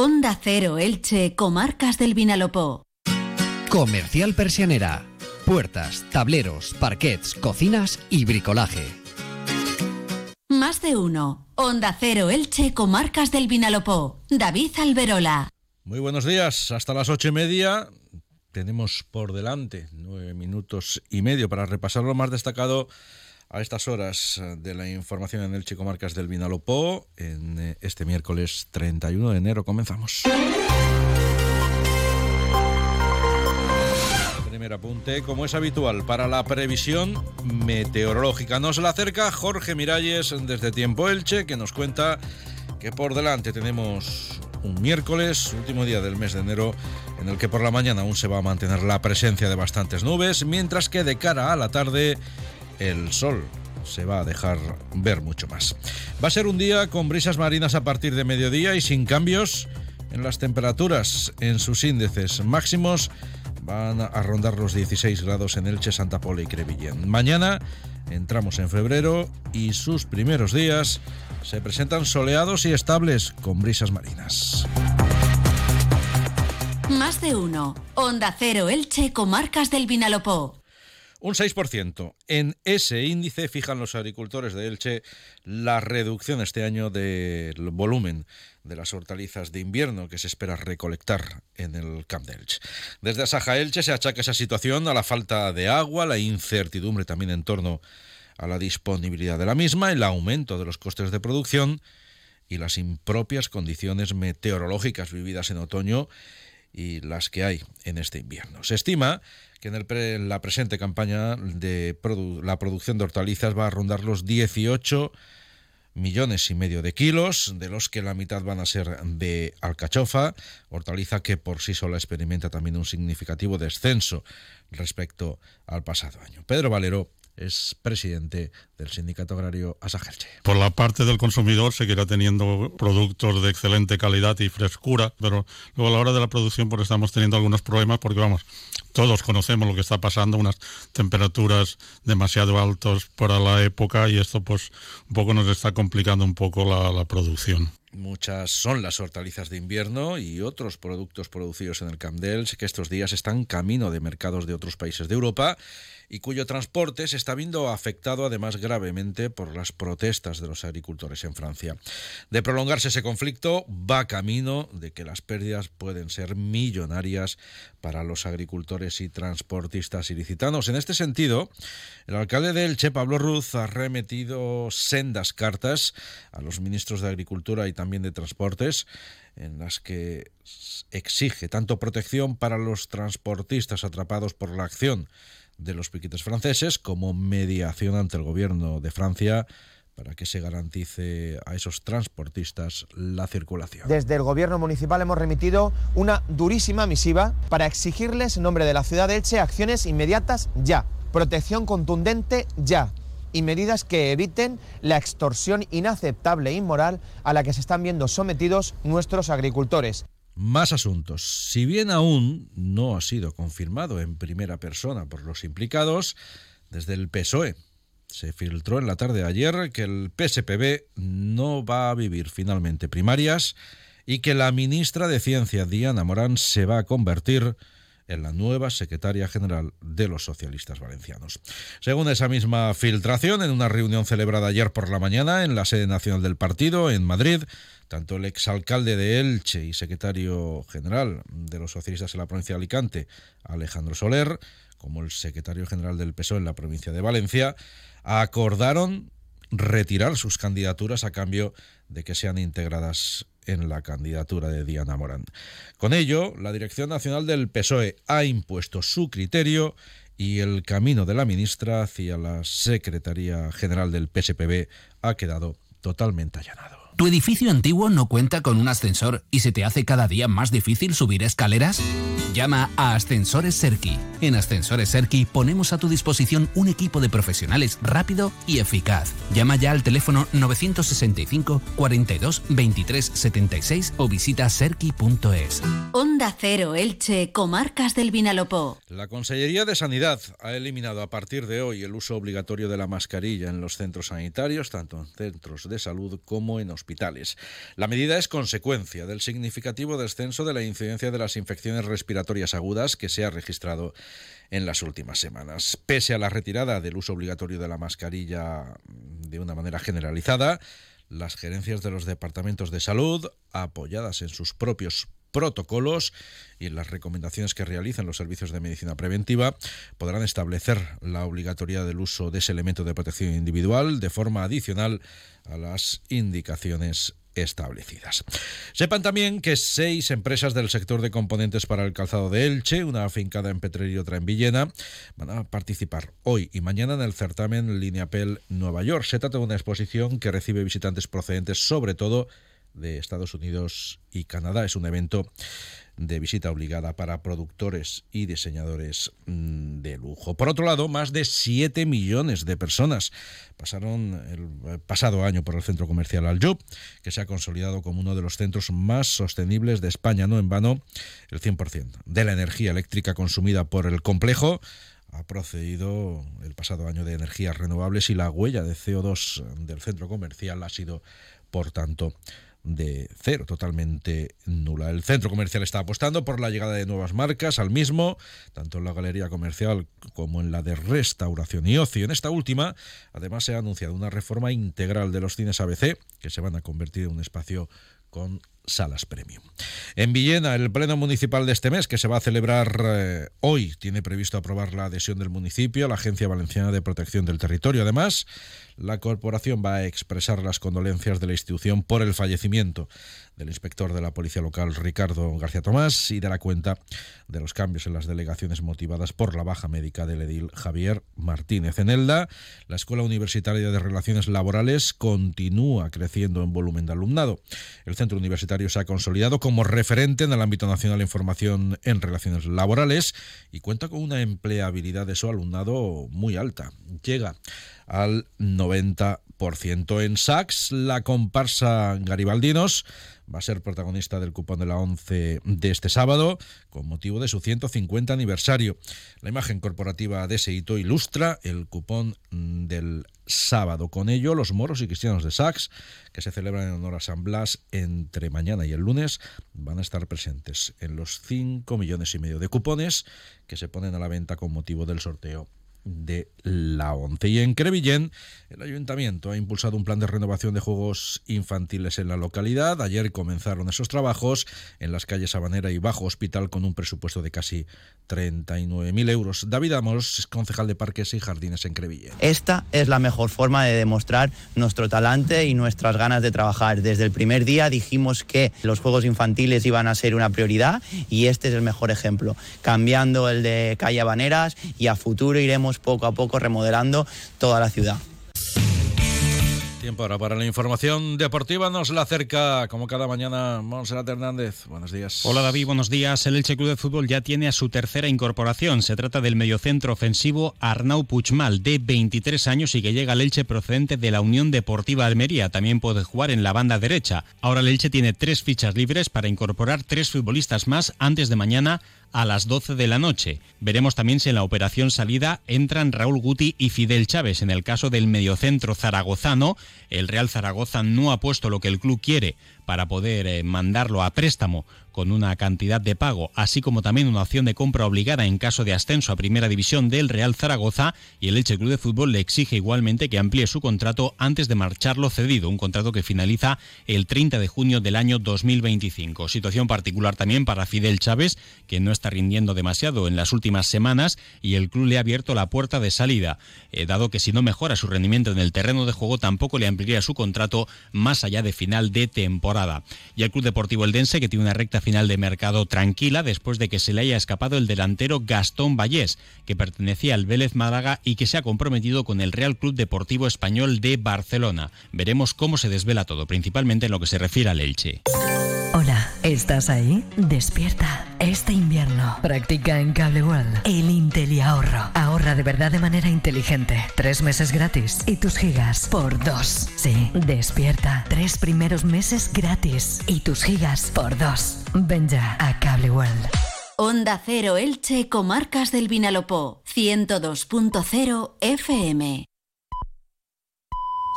Onda Cero Elche, Comarcas del Vinalopó. Comercial Persianera. Puertas, tableros, parquets, cocinas y bricolaje. Más de uno. Onda Cero Elche, Comarcas del Vinalopó. David Alberola. Muy buenos días. Hasta las ocho y media tenemos por delante nueve minutos y medio para repasar lo más destacado a estas horas de la información en el Chico Marcas del Vinalopó en eh, este miércoles 31 de enero. Comenzamos. Primer apunte, como es habitual, para la previsión meteorológica. Nos la acerca Jorge Miralles desde Tiempo Elche, que nos cuenta que por delante tenemos un miércoles, último día del mes de enero, en el que por la mañana aún se va a mantener la presencia de bastantes nubes, mientras que de cara a la tarde el sol se va a dejar ver mucho más. Va a ser un día con brisas marinas a partir de mediodía y sin cambios en las temperaturas en sus índices máximos van a rondar los 16 grados en Elche, Santa Pola y Crevillén. Mañana entramos en febrero y sus primeros días se presentan soleados y estables con brisas marinas. Más de uno. Onda Cero Elche, Comarcas del Vinalopó. Un 6%. En ese índice fijan los agricultores de Elche la reducción este año del volumen de las hortalizas de invierno que se espera recolectar en el Camp de Elche. Desde Asaja Elche se achaca esa situación a la falta de agua, la incertidumbre también en torno a la disponibilidad de la misma, el aumento de los costes de producción y las impropias condiciones meteorológicas vividas en otoño y las que hay en este invierno. Se estima que en, la presente campaña de la producción de hortalizas va a rondar los 18 millones y medio de kilos, de los que la mitad van a ser de alcachofa, hortaliza que por sí sola experimenta también un significativo descenso respecto al pasado año. Pedro Valero es presidente del Sindicato Agrario Asajerche. Por la parte del consumidor seguirá teniendo productos de excelente calidad y frescura, pero luego a la hora de la producción pues estamos teniendo algunos problemas porque vamos, todos conocemos lo que está pasando, unas temperaturas demasiado altas para la época y esto pues un poco nos está complicando un poco la producción. Muchas son las hortalizas de invierno y otros productos producidos en el Camp que estos días están camino de mercados de otros países de Europa y cuyo transporte se está viendo afectado además gravemente por las protestas de los agricultores en Francia. De prolongarse ese conflicto, va camino de que las pérdidas pueden ser millonarias para los agricultores y transportistas ilicitanos. En este sentido, el alcalde de Elche, Pablo Ruz, ha remitido sendas cartas a los ministros de Agricultura y también de Transportes en las que exige tanto protección para los transportistas atrapados por la acción de los piquetes franceses como mediación ante el gobierno de Francia para que se garantice a esos transportistas la circulación. Desde el gobierno municipal hemos remitido una durísima misiva para exigirles en nombre de la ciudad de Elche acciones inmediatas ya, protección contundente ya y medidas que eviten la extorsión inaceptable e inmoral a la que se están viendo sometidos nuestros agricultores. Más asuntos. Si bien aún no ha sido confirmado en primera persona por los implicados, desde el PSOE se filtró en la tarde de ayer que el PSPB no va a vivir finalmente primarias y que la ministra de Ciencia, Diana Morán, se va a convertir en la nueva secretaria general de los socialistas valencianos. Según esa misma filtración, en una reunión celebrada ayer por la mañana en la sede nacional del partido, en Madrid, tanto el exalcalde de Elche y secretario general de los socialistas en la provincia de Alicante, Alejandro Soler, como el secretario general del PSOE en la provincia de Valencia, acordaron retirar sus candidaturas a cambio de que sean integradas en la candidatura de Diana Morán. Con ello, la Dirección Nacional del PSOE ha impuesto su criterio y el camino de la ministra hacia la Secretaría General del PSPB ha quedado totalmente allanado. ¿Tu edificio antiguo no cuenta con un ascensor y se te hace cada día más difícil subir escaleras? Llama a Ascensores Serki. En Ascensores Serki ponemos a tu disposición un equipo de profesionales rápido y eficaz. Llama ya al teléfono 965 42 23 76 o visita serki.es. Onda Cero Elche, Comarcas del Vinalopó. La Consellería de Sanidad ha eliminado a partir de hoy el uso obligatorio de la mascarilla en los centros sanitarios, tanto en centros de salud como en hospitales La medida es consecuencia del significativo descenso de la incidencia de las infecciones respiratorias agudas que se ha registrado en las últimas semanas. Pese a la retirada del uso obligatorio de la mascarilla de una manera generalizada, las gerencias de los departamentos de salud, apoyadas en sus propios protocolos y las recomendaciones que realicen los servicios de medicina preventiva podrán establecer la obligatoriedad del uso de ese elemento de protección individual de forma adicional a las indicaciones establecidas. Sepan también que seis empresas del sector de componentes para el calzado de Elche, una afincada en Petrer y otra en Villena, van a participar hoy y mañana en el certamen Lineapel Nueva York. Se trata de una exposición que recibe visitantes procedentes sobre todo de Estados Unidos y Canadá. Es un evento de visita obligada para productores y diseñadores mm, de lujo. Por otro lado, más de 7 millones de personas pasaron el pasado año por el centro comercial Aljub, que se ha consolidado como uno de los centros más sostenibles de España. No en vano, el 100% de la energía eléctrica consumida por el complejo ha procedido el pasado año de energías renovables y la huella de CO2 del centro comercial ha sido, por tanto, de cero, totalmente nula. El centro comercial está apostando por la llegada de nuevas marcas al mismo, tanto en la galería comercial como en la de restauración y ocio. En esta última, además, se ha anunciado una reforma integral de los cines ABC, que se van a convertir en un espacio con salas premium. En Villena, el pleno municipal de este mes, que se va a celebrar eh, hoy, tiene previsto aprobar la adhesión del municipio a la Agencia Valenciana de Protección del Territorio. Además, la corporación va a expresar las condolencias de la institución por el fallecimiento del inspector de la Policía Local Ricardo García Tomás y la cuenta de los cambios en las delegaciones motivadas por la baja médica del edil Javier Martínez. En Elda, la Escuela Universitaria de Relaciones Laborales continúa creciendo en volumen de alumnado. El centro universitario se ha consolidado como referente en el ámbito nacional en formación en relaciones laborales y cuenta con una empleabilidad de su alumnado muy alta. Llega al 90%. En Sachs, la comparsa Garibaldinos va a ser protagonista del cupón de la 11 de este sábado con motivo de su 150 aniversario. La imagen corporativa de ese hito ilustra el cupón del sábado. Con ello, los moros y cristianos de Sachs, que se celebran en honor a San Blas entre mañana y el lunes, van a estar presentes en los 5 millones y medio de cupones que se ponen a la venta con motivo del sorteo de la ONCE. Y en Crevillén, el ayuntamiento ha impulsado un plan de renovación de juegos infantiles en la localidad. Ayer comenzaron esos trabajos en las calles Sabanera y Bajo Hospital con un presupuesto de casi 39.000 euros. David Amos es concejal de Parques y Jardines en Crevillén. Esta es la mejor forma de demostrar nuestro talante y nuestras ganas de trabajar. Desde el primer día dijimos que los juegos infantiles iban a ser una prioridad y este es el mejor ejemplo. Cambiando el de calle Habaneras y a futuro iremos poco a poco remodelando toda la ciudad. Tiempo ahora para la información deportiva. Nos la acerca, como cada mañana, Monserrat Hernández. Buenos días. Hola David, buenos días. El Elche Club de Fútbol ya tiene a su tercera incorporación. Se trata del mediocentro ofensivo Arnau Puchmal, de 23 años y que llega al Elche procedente de la Unión Deportiva Almería. También puede jugar en la banda derecha. Ahora el Elche tiene tres fichas libres para incorporar tres futbolistas más antes de mañana a las 12 de la noche. Veremos también si en la operación salida entran Raúl Guti y Fidel Chávez. En el caso del mediocentro zaragozano, el Real Zaragoza no ha puesto lo que el club quiere para poder eh, mandarlo a préstamo con una cantidad de pago, así como también una opción de compra obligada en caso de ascenso a Primera División del Real Zaragoza. Y el Elche Club de Fútbol le exige igualmente que amplíe su contrato antes de marcharlo cedido, un contrato que finaliza el 30 de junio del año 2025. Situación particular también para Fidel Chávez, que no está rindiendo demasiado en las últimas semanas y el club le ha abierto la puerta de salida, eh, dado que si no mejora su rendimiento en el terreno de juego tampoco le ampliaría su contrato más allá de final de Y el Club Deportivo Eldense, que tiene una recta final de mercado tranquila después de que se le haya escapado el delantero Gastón Vallés, que pertenecía al Vélez Málaga y que se ha comprometido con el Real Club Deportivo Español de Barcelona. Veremos cómo se desvela todo, principalmente en lo que se refiere al Elche. Hola, ¿estás ahí? Despierta. Este invierno practica en Cable World el Intel ahorro. Ahorra de verdad de manera inteligente. Tres meses gratis y tus gigas por dos. Sí, despierta. Tres primeros meses gratis y tus gigas por dos. Ven ya a Cable World. Onda Cero Elche, Comarcas del Vinalopó, 102.0 FM.